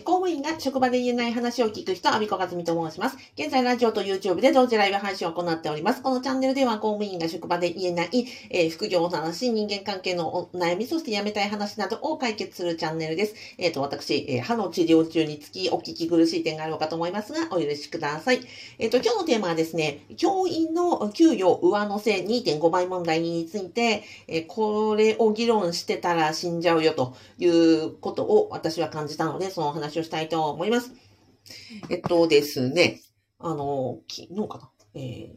公務員が職場で言えない話を聞く人、アビコカズミと申します。現在、ラジオと YouTube で同時ライブ配信を行っております。このチャンネルでは、公務員が職場で言えない、えー、副業の話、人間関係のお悩み、そして辞めたい話などを解決するチャンネルです。えっ、ー、と、私、えー、歯の治療中につきお聞き苦しい点があるかと思いますが、お許しください。えっ、と、今日のテーマはですね、教員の給与上乗せ2.5倍問題について、えこれを議論してたら死んじゃうよということを私は感じたので、その話話をしたいと思います。思います。えっとですね、あの、昨日かな？えー、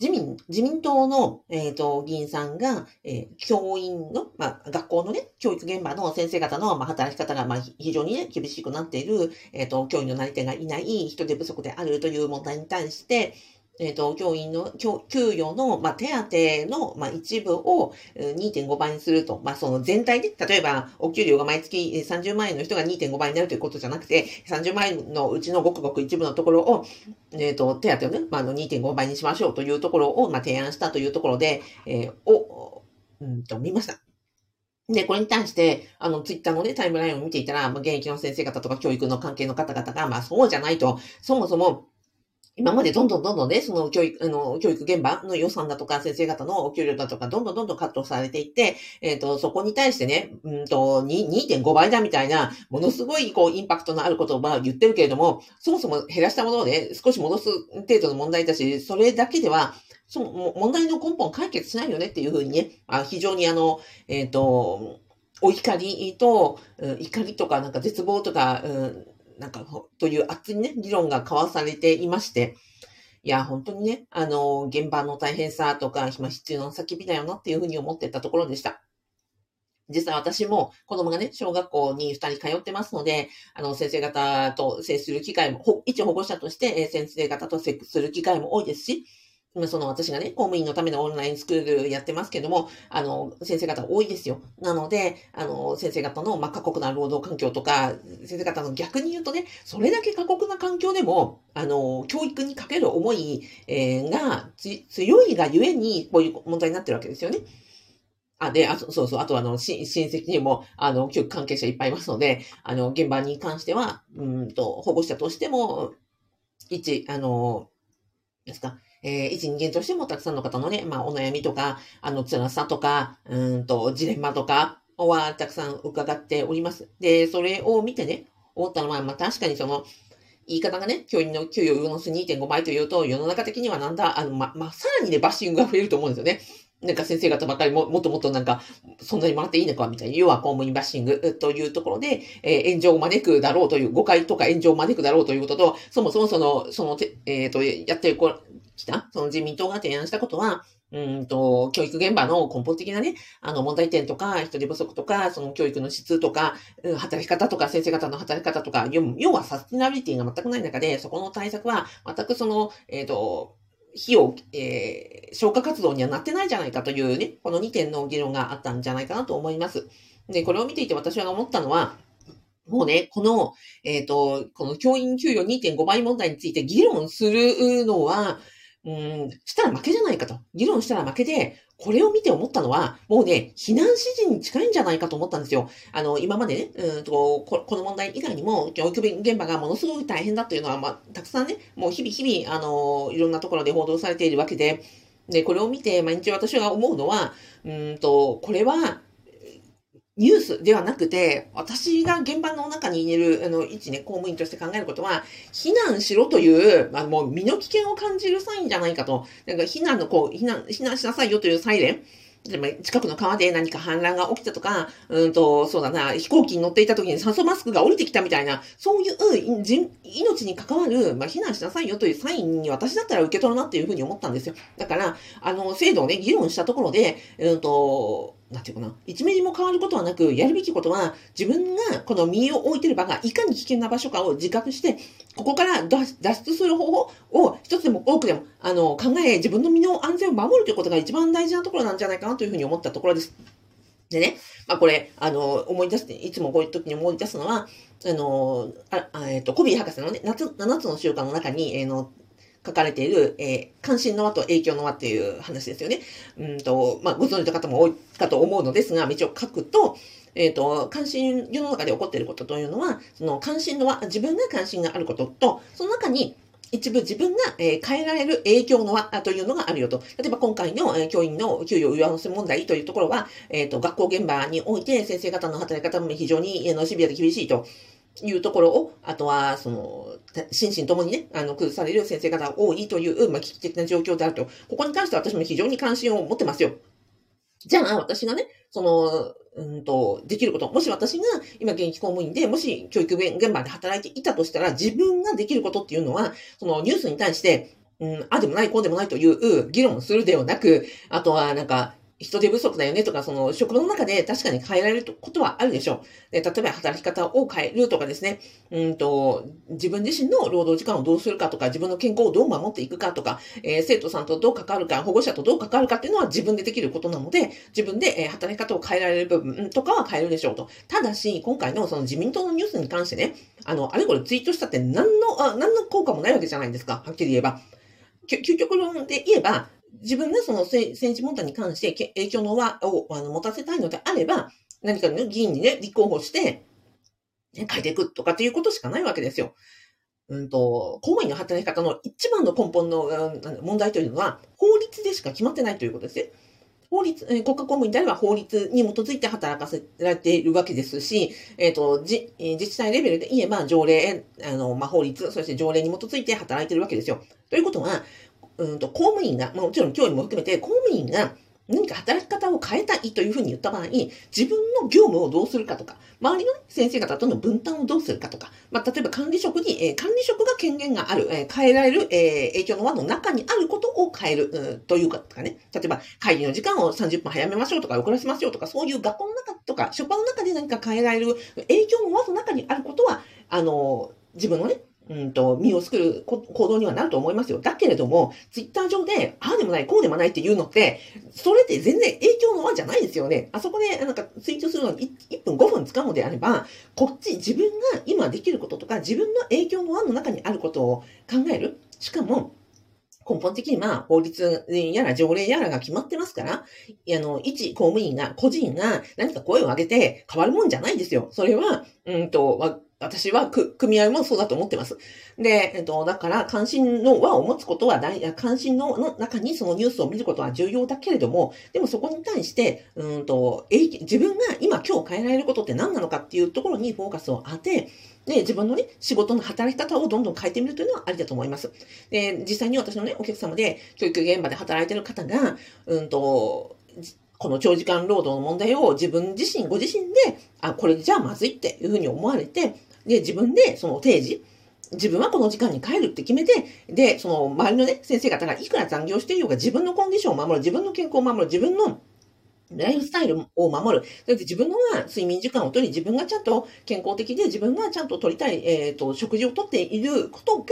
自民、自民党の、えっ、ー、と、議員さんが、えー、教員の、まあ、学校のね、教育現場の先生方の、まあ、働き方が、まあ、非常にね、厳しくなっている、えっ、ー、と、教員のなり手がいない人手不足であるという問題に対して、えっ、ー、と、教員の、給与の、まあ、手当の、まあ、一部を2.5倍にすると。まあ、その全体で、例えば、お給料が毎月30万円の人が2.5倍になるということじゃなくて、30万円のうちのごくごく一部のところを、えっ、ー、と、手当をね、まあ、の2.5倍にしましょうというところを、まあ、提案したというところで、えー、を、うんと、見ました。で、これに対して、あの、ツイッターのね、タイムラインを見ていたら、まあ、現役の先生方とか教育の関係の方々が、まあ、そうじゃないと、そもそも、今までどんどんどんどんね、その教育、あの、教育現場の予算だとか、先生方のお給料だとか、どんどんどんどんカットされていって、えっ、ー、と、そこに対してね、うんと、2.5倍だみたいな、ものすごい、こう、インパクトのある言葉を言ってるけれども、そもそも減らしたものをね、少し戻す程度の問題だし、それだけでは、その問題の根本解決しないよねっていうふうにね、あ非常にあの、えっ、ー、と、お怒りと、怒りとか、なんか絶望とか、うんなんか、という熱いね、議論が交わされていまして、いや、本当にね、あの、現場の大変さとか、ま、必要な叫びだよなっていうふうに思ってたところでした。実は私も子供がね、小学校に2人通ってますので、あの、先生方と接する機会も、一保護者として、先生方と接する機会も多いですし、その私がね、公務員のためのオンラインスクールやってますけども、あの、先生方多いですよ。なので、あの、先生方の、まあ、過酷な労働環境とか、先生方の逆に言うとね、それだけ過酷な環境でも、あの、教育にかける思い、えー、が強いがゆえに、こういう問題になってるわけですよね。あ、で、あそうそう、あとあの、親戚にも、あの、教育関係者いっぱいいますので、あの、現場に関しては、うんと、保護者としても、一、あの、ですか、えー、一人間としてもたくさんの方のね、まあ、お悩みとか、あの、辛さとか、うんと、ジレンマとかはたくさん伺っております。で、それを見てね、思ったのは、まあ、確かにその、言い方がね、教員の給与を上乗せ2.5倍というと、世の中的にはなんだ、あの、ま、まあ、さらにね、バッシングが増えると思うんですよね。なんか先生方ばっかりも、もっともっとなんか、そんなにもらっていいのかみたいな、要は公務員バッシングというところで、えー、炎上を招くだろうという、誤解とか炎上を招くだろうということと、そもそもその、その、えっ、ー、と、やってこきた、その自民党が提案したことは、うんと、教育現場の根本的なね、あの問題点とか、人手不足とか、その教育の質とか、働き方とか、先生方の働き方とか、要はサスティナビリティが全くない中で、そこの対策は全くその、えっ、ー、と、費用、えー、消化活動にはなってないじゃないかというね、この2点の議論があったんじゃないかなと思います。で、これを見ていて私が思ったのは、もうね、この、えっ、ー、と、この教員給与2.5倍問題について議論するのは、うん、したら負けじゃないかと。議論したら負けで、これを見て思ったのは、もうね、避難指示に近いんじゃないかと思ったんですよ。あの、今までね、うんとこ、この問題以外にも、教育現場がものすごく大変だというのは、まあ、たくさんね、もう日々日々、あの、いろんなところで報道されているわけで、で、これを見て、毎日私が思うのは、うんと、これは、ニュースではなくて、私が現場の中にいる、あの、一ね、公務員として考えることは、避難しろという、あ、もう身の危険を感じるサインじゃないかと。なんか避難のこう、避難、避難しなさいよというサイレン。近くの川で何か氾濫が起きたとか、うんと、そうだな、飛行機に乗っていた時に酸素マスクが降りてきたみたいな、そういう人命に関わる、まあ、避難しなさいよというサインに私だったら受け取るなっていうふうに思ったんですよ。だから、あの、制度をね、議論したところで、うんと、なんていうかな、1ミリも変わることはなく、やるべきことは、自分がこの身を置いてる場がいかに危険な場所かを自覚して、ここから脱出する方法を一つでも多くでも、あの、考え、自分の身の安全を守るということが一番大事なところなんじゃないかなというふうに思ったところです。でね、まあこれ、あの、思い出して、いつもこういう時に思い出すのは、あの、あえっ、ー、と、コビー博士のね、夏、7つの習慣の中に、えー、の、書かれている、えー、関心の輪と影響の輪っていう話ですよね。うんと、まあ、ご存知の方も多いかと思うのですが、一応書くと、えっ、ー、と、関心、世の中で起こっていることというのは、その関心の輪、自分が関心があることと、その中に一部自分が、え、変えられる影響の輪というのがあるよと。例えば今回の、え、教員の給与上乗せ問題というところは、えっ、ー、と、学校現場において先生方の働き方も非常に、あの、シビアで厳しいと。いうところを、あとは、その、心身ともにね、あの、崩される先生方が多いという、まあ、危機的な状況であると。ここに関しては私も非常に関心を持ってますよ。じゃあ、私がね、その、うんと、できること。もし私が今現役公務員で、もし教育現場で働いていたとしたら、自分ができることっていうのは、そのニュースに対して、うん、あでもない、こうでもないという議論するではなく、あとはなんか、人手不足だよねとか、その職場の中で確かに変えられることはあるでしょう。で例えば働き方を変えるとかですね、うんと、自分自身の労働時間をどうするかとか、自分の健康をどう守っていくかとか、えー、生徒さんとどう関わるか、保護者とどう関わるかっていうのは自分でできることなので、自分で、え働き方を変えられる部分とかは変えるでしょうと。ただし、今回のその自民党のニュースに関してね、あの、あれこれツイートしたって何の、あ何の効果もないわけじゃないですか。はっきり言えば。究極論で言えば、自分がその政治問題に関して影響の輪をあの持たせたいのであれば、何かの議員にね、立候補して、ね、変えていくとかっていうことしかないわけですよ。うんと、公務員の働き方の一番の根本の問題というのは、法律でしか決まってないということですね。法律、国家公務員であれば法律に基づいて働かせられているわけですし、えっ、ー、と、自治体レベルで言えば条例、あの、まあ、法律、そして条例に基づいて働いているわけですよ。ということは、うんと、公務員が、まあ、もちろん教員も含めて、公務員が何か働き方を変えたいというふうに言った場合、自分の業務をどうするかとか、周りの、ね、先生方との分担をどうするかとか、まあ、例えば管理職に、えー、管理職が権限がある、えー、変えられる、えー、影響の輪の中にあることを変える、うん、というかとかね、例えば会議の時間を30分早めましょうとか、遅らせましょうとか、そういう学校の中とか、職場の中で何か変えられる影響の輪の中にあることは、あの、自分のね、うんと、身を作る行動にはなると思いますよ。だけれども、ツイッター上で、ああでもない、こうでもないっていうのって、それって全然影響の輪じゃないですよね。あそこで、なんか、ツイートするのに 1, 分5分使うのであれば、こっち自分が今できることとか、自分の影響の輪の中にあることを考える。しかも、根本的には法律やら条例やらが決まってますから、あの、一公務員が、個人が何か声を上げて変わるもんじゃないんですよ。それは、うんと、私は組合もそうだと思ってます。で、えっと、だから、関心の輪を持つことは大、関心の中にそのニュースを見ることは重要だけれども、でもそこに対して、うんと、自分が今今日変えられることって何なのかっていうところにフォーカスを当て、で、自分のね、仕事の働き方をどんどん変えてみるというのはありだと思います。で、実際に私のね、お客様で、教育現場で働いてる方が、うんと、この長時間労働の問題を自分自身、ご自身で、あ、これじゃあまずいっていうふうに思われて、で、自分でその定時、自分はこの時間に帰るって決めて、で、その周りのね、先生方がいくら残業していようが自分のコンディションを守る、自分の健康を守る、自分のライフスタイルを守る。それで自分の睡眠時間をとり、自分がちゃんと健康的で自分がちゃんと取りたい、えっ、ー、と、食事をとっていることが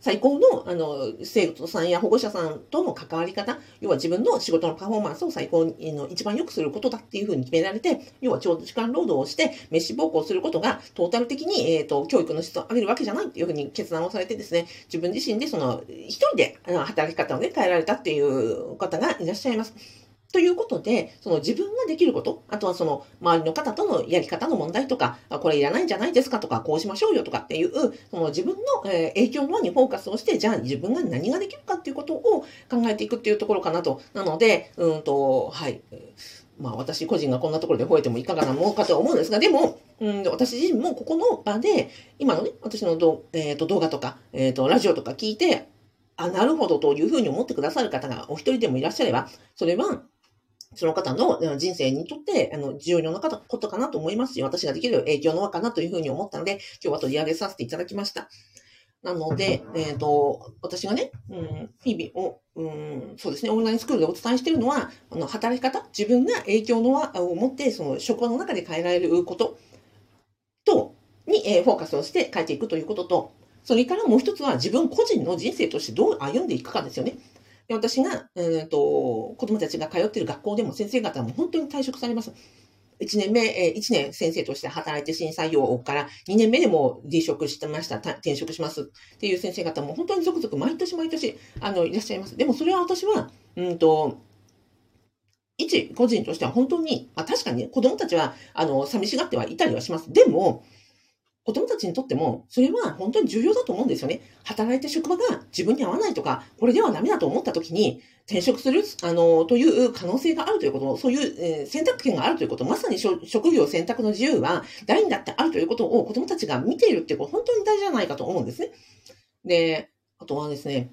最高の、あの、生徒さんや保護者さんとの関わり方、要は自分の仕事のパフォーマンスを最高に、の一番良くすることだっていうふうに決められて、要は長時間労働をして、飯奉公することがトータル的に、えっ、ー、と、教育の質を上げるわけじゃないっていうふうに決断をされてですね、自分自身でその、一人であの働き方をね、変えられたっていう方がいらっしゃいます。ということで、その自分ができること、あとはその周りの方とのやり方の問題とか、これいらないんじゃないですかとか、こうしましょうよとかっていう、その自分の影響の方にフォーカスをして、じゃあ自分が何ができるかっていうことを考えていくっていうところかなと。なので、うんと、はい。まあ私個人がこんなところで吠えてもいかがなものかと思うんですが、でも、うん、私自身もここの場で、今のね、私のど、えーと、動画とか、えっ、ー、と、ラジオとか聞いて、あ、なるほどというふうに思ってくださる方がお一人でもいらっしゃれば、それは、その方の人生にとって、あの、重要なことかなと思いますし、私ができる影響の輪かなというふうに思ったので、今日は取り上げさせていただきました。なので、えっ、ー、と、私がね、うん、日々を、うん、そうですね、オンラインスクールでお伝えしているのは、あの、働き方、自分が影響の輪を持って、その、職場の中で変えられることと、に、えー、フォーカスをして変えていくということと、それからもう一つは自分個人の人生としてどう歩んでいくかですよね。で私が、えーと、子供たちが通っている学校でも先生方も本当に退職されます。1年目、えー、1年先生として働いて新採用から2年目でも離職してました、転職しますっていう先生方も本当に続々毎年毎年あのいらっしゃいます。でもそれは私は、うんと、一個人としては本当に、まあ確かに、ね、子供たちは、あの、寂しがってはいたりはします。でも、子供たちにとっても、それは本当に重要だと思うんですよね。働いた職場が自分に合わないとか、これではダメだと思った時に、転職する、あの、という可能性があるということ、そういう、え、選択権があるということ、まさに職業選択の自由は誰にだってあるということを子供たちが見ているっていうこと、本当に大事じゃないかと思うんですね。で、あとはですね、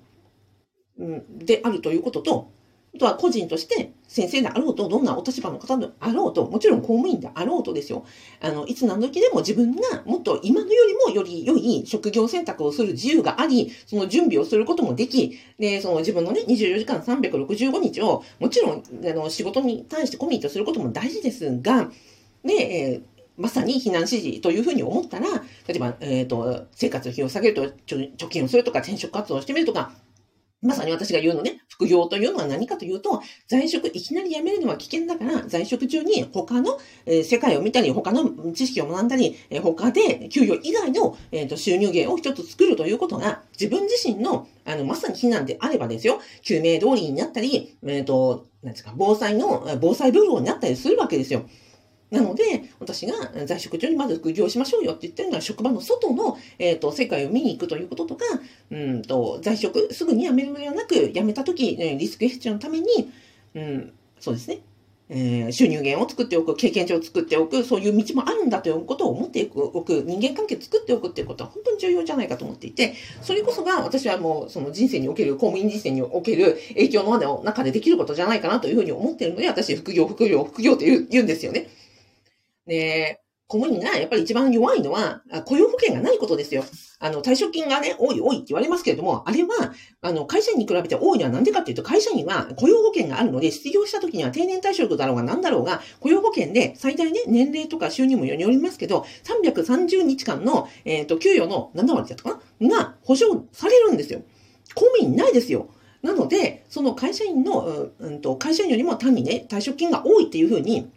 うん、であるということと、あとは個人として先生であろうと、どんなお立場の方であろうと、もちろん公務員であろうとですよ。あの、いつ何時でも自分がもっと今のよりもより良い職業選択をする自由があり、その準備をすることもでき、で、その自分のね、24時間365日を、もちろん、あの、仕事に対してコミットすることも大事ですが、で、えーまさに避難指示というふうに思ったら、例えば、えっ、ー、と、生活費を下げると、貯金をするとか、転職活動をしてみるとか、まさに私が言うのね、副業というのは何かというと、在職いきなり辞めるのは危険だから、在職中に他の、え、世界を見たり、他の知識を学んだり、え、他で給与以外の、えーと、収入源を一つ作るということが、自分自身の、あの、まさに避難であればですよ、救命通りになったり、えっ、ー、と、なんですか、防災の、防災ルールになったりするわけですよ。なので、私が在職中にまず副業しましょうよって言ってるのは、職場の外の、えっ、ー、と、世界を見に行くということとか、うんと、在職、すぐに辞めるのではなく、辞めた時、リスクヘッジのために、うん、そうですね。えー、収入源を作っておく、経験値を作っておく、そういう道もあるんだということを思っておく、人間関係を作っておくっていうことは本当に重要じゃないかと思っていて、それこそが私はもうその人生における、公務員人生における影響の中でできることじゃないかなというふうに思っているので、私、副業、副業、副業って言う言うんですよね。で、公務員がやっぱり一番弱いのは、雇用保険がないことですよ。あの、退職金がね、多い多いって言われますけれども、あれは、あの、会社員に比べて多いのはなんでかっていうと、会社員は雇用保険があるので、失業した時には定年退職だろうが何だろうが、雇用保険で最大ね、年齢とか収入もよりますけど、330日間の、えっ、ー、と、給与の7割だったかな？が保証されるんですよ。公務員ないですよ。なので、その会社員の、うん、と会社員よりも単にね、退職金が多いっていうふうに、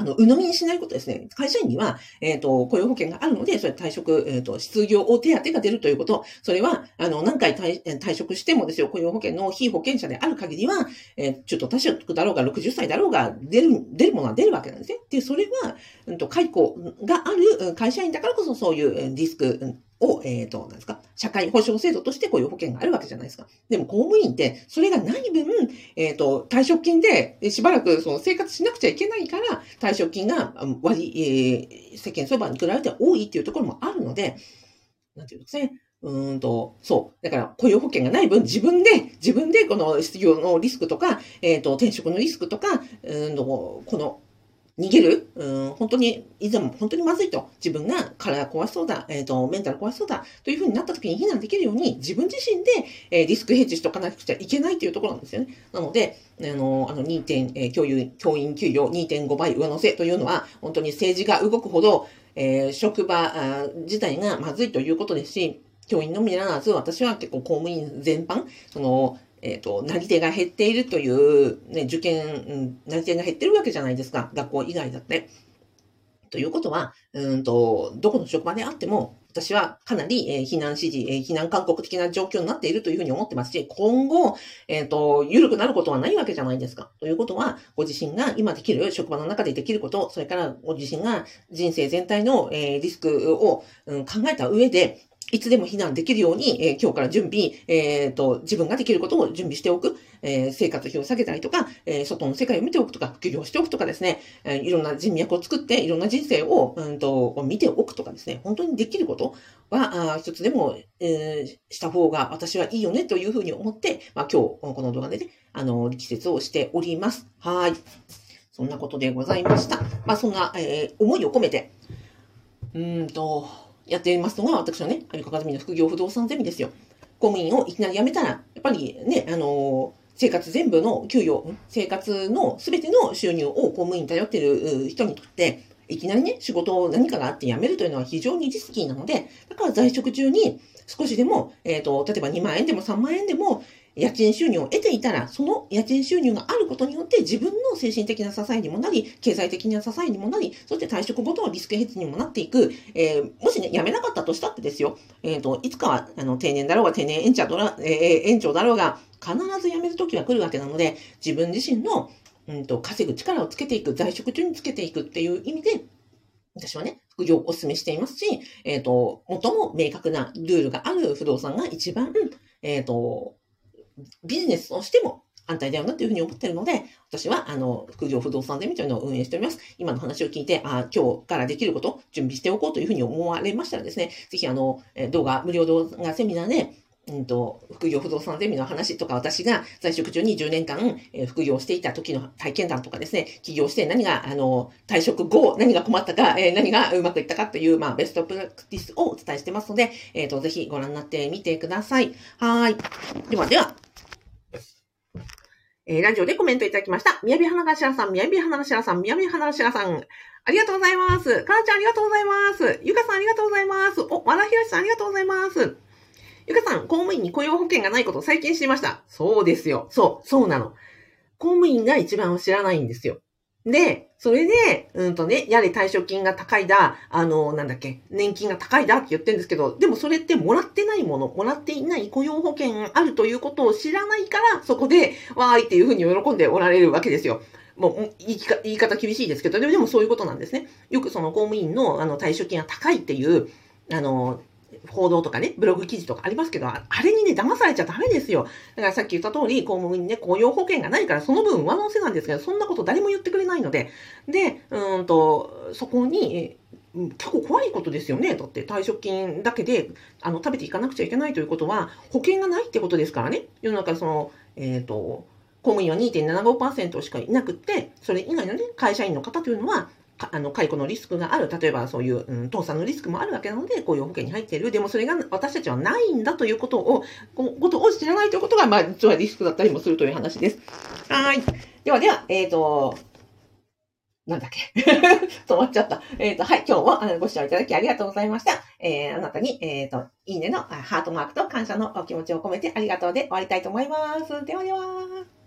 あの、鵜呑みにしないことですね。会社員には、えっ、ー、と、雇用保険があるので、それ退職、えっ、ー、と、失業を手当が出るということ。それは、あの、何回退職してもですよ、雇用保険の非保険者である限りは、えー、ちょっと退職だろうが、60歳だろうが、出る、出るものは出るわけなんですね。で、それは、うんと、解雇がある会社員だからこそ、そういうリスク、を、えっ、ー、と、なんですか、社会保障制度として雇用保険があるわけじゃないですか。でも公務員って、それがない分、えっ、ー、と、退職金でしばらくその生活しなくちゃいけないから、退職金が割、えー、世間相場に比べて多いっていうところもあるので、なんていうんですね。うんと、そう。だから、雇用保険がない分、自分で、自分でこの失業のリスクとか、えっ、ー、と、転職のリスクとか、うんと、この、逃げる、うん、本当に、いざも本当にまずいと、自分が体壊しそうだ、えっ、ー、と、メンタル壊しそうだ、というふうになった時に避難できるように、自分自身で、えー、リスクヘッジしとかなくちゃいけないというところなんですよね。なので、あの、あの、2. 点、えー、教員、教員給与2.5倍上乗せというのは、本当に政治が動くほど、えー、職場自体がまずいということですし、教員のみならず、私は結構公務員全般、その、えっ、ー、と、なり手が減っているという、ね、受験、うん、なり手が減ってるわけじゃないですか。学校以外だって。ということは、うんと、どこの職場であっても、私はかなり、えー、避難指示、えー、避難勧告的な状況になっているというふうに思ってますし、今後、えっ、ー、と、緩くなることはないわけじゃないですか。ということは、ご自身が今できる、職場の中でできること、それからご自身が人生全体の、えー、リスクを、うん、考えた上で、いつでも避難できるように、えー、今日から準備、えっ、ー、と、自分ができることを準備しておく、えー、生活費を下げたりとか、え外の世界を見ておくとか、副業しておくとかですね、えいろんな人脈を作って、いろんな人生を、うんと、見ておくとかですね、本当にできることは、あ一つでも、えした方が私はいいよねというふうに思って、まあ、今日、この動画でね、あの、力説をしております。はい。そんなことでございました。まあ、そんな、え思いを込めて、うんと、やっていますのが、私のね、有岡和美の副業不動産ゼミですよ。公務員をいきなり辞めたら、やっぱりね、あの生活全部の給与、生活の全ての収入を公務員に頼っている人にとって、いきなりね、仕事を何かがあって辞めるというのは非常にリスキーなので、だから在職中に少しでも、えっ、ー、と、例えば2万円でも3万円でも、家賃収入を得ていたら、その家賃収入があることによって自分の精神的な支えにもなり、経済的な支えにもなり、そして退職後のリスクヘッジにもなっていく、えー、もしね、辞めなかったとしたってですよ、えっ、ー、と、いつかは、あの、定年だろうが定年延長だろうが、えー、延長だろうが、必ず辞める時は来るわけなので、自分自身の、うんと、稼ぐ力をつけていく、在職中につけていくっていう意味で、私はね、副業をお勧めしていますし、えっ、ー、と、最も明確なルールがある不動産が一番、えっ、ー、と、ビジネスとしても反対だよなというふうに思ってるので、私は、あの、副業不動産ゼミというのを運営しております。今の話を聞いて、あ今日からできること、準備しておこうというふうに思われましたらですね、ぜひ、あの、動画、無料動画セミナーで、うんと、副業不動産ゼミの話とか、私が在職中に10年間、えー、副業していた時の体験談とかですね、起業して何が、あの、退職後、何が困ったか、えー、何がうまくいったかという、まあ、ベストプラクティスをお伝えしてますので、えっ、ー、と、ぜひご覧になってみてください。はい。ではでは、え、ラジオでコメントいただきました。宮城花頭さん、宮城花頭さん、宮城花頭さん、ありがとうございます。かなちゃんありがとうございます。ゆかさんありがとうございます。お、和田ひろしさんありがとうございます。ゆかさん、公務員に雇用保険がないことを最近知りました。そうですよ。そう、そうなの。公務員が一番知らないんですよ。で、それで、うんとね、やれ退職金が高いだ、あの、なんだっけ、年金が高いだって言ってるんですけど、でもそれってもらってないもの、もらっていない雇用保険あるということを知らないから、そこで、わーいっていうふうに喜んでおられるわけですよ。もう言い言い方厳しいですけど、でもそういうことなんですね。よくその公務員のあの退職金が高いっていう、あの、報道とかね、ブログ記事とかありますけど、あれにね、騙されちゃダメですよ。だからさっき言った通り、公務員ね、雇用保険がないから、その分上乗せなんですけど、そんなこと誰も言ってくれないので、で、うんと、そこに、結構怖いことですよね。だって退職金だけであの食べていかなくちゃいけないということは保険がないってことですからね。世の中その、えっ、ー、と、公務員は2.75%しかいなくって、それ以外のね、会社員の方というのはあの、解雇のリスクがある。例えばそういう、うん、倒産のリスクもあるわけなので、こういう保険に入っている。でもそれが私たちはないんだということを、こことを知らないということが、まあ、実はリスクだったりもするという話です。はい。ではでは、えっ、ー、と、なんだっけ？止まっちゃった。えっ、ー、と、はい。今日もご視聴いただきありがとうございました。えー、あなたに、えっ、ー、と、いいねのハートマークと感謝のお気持ちを込めてありがとうで終わりたいと思います。ではでは。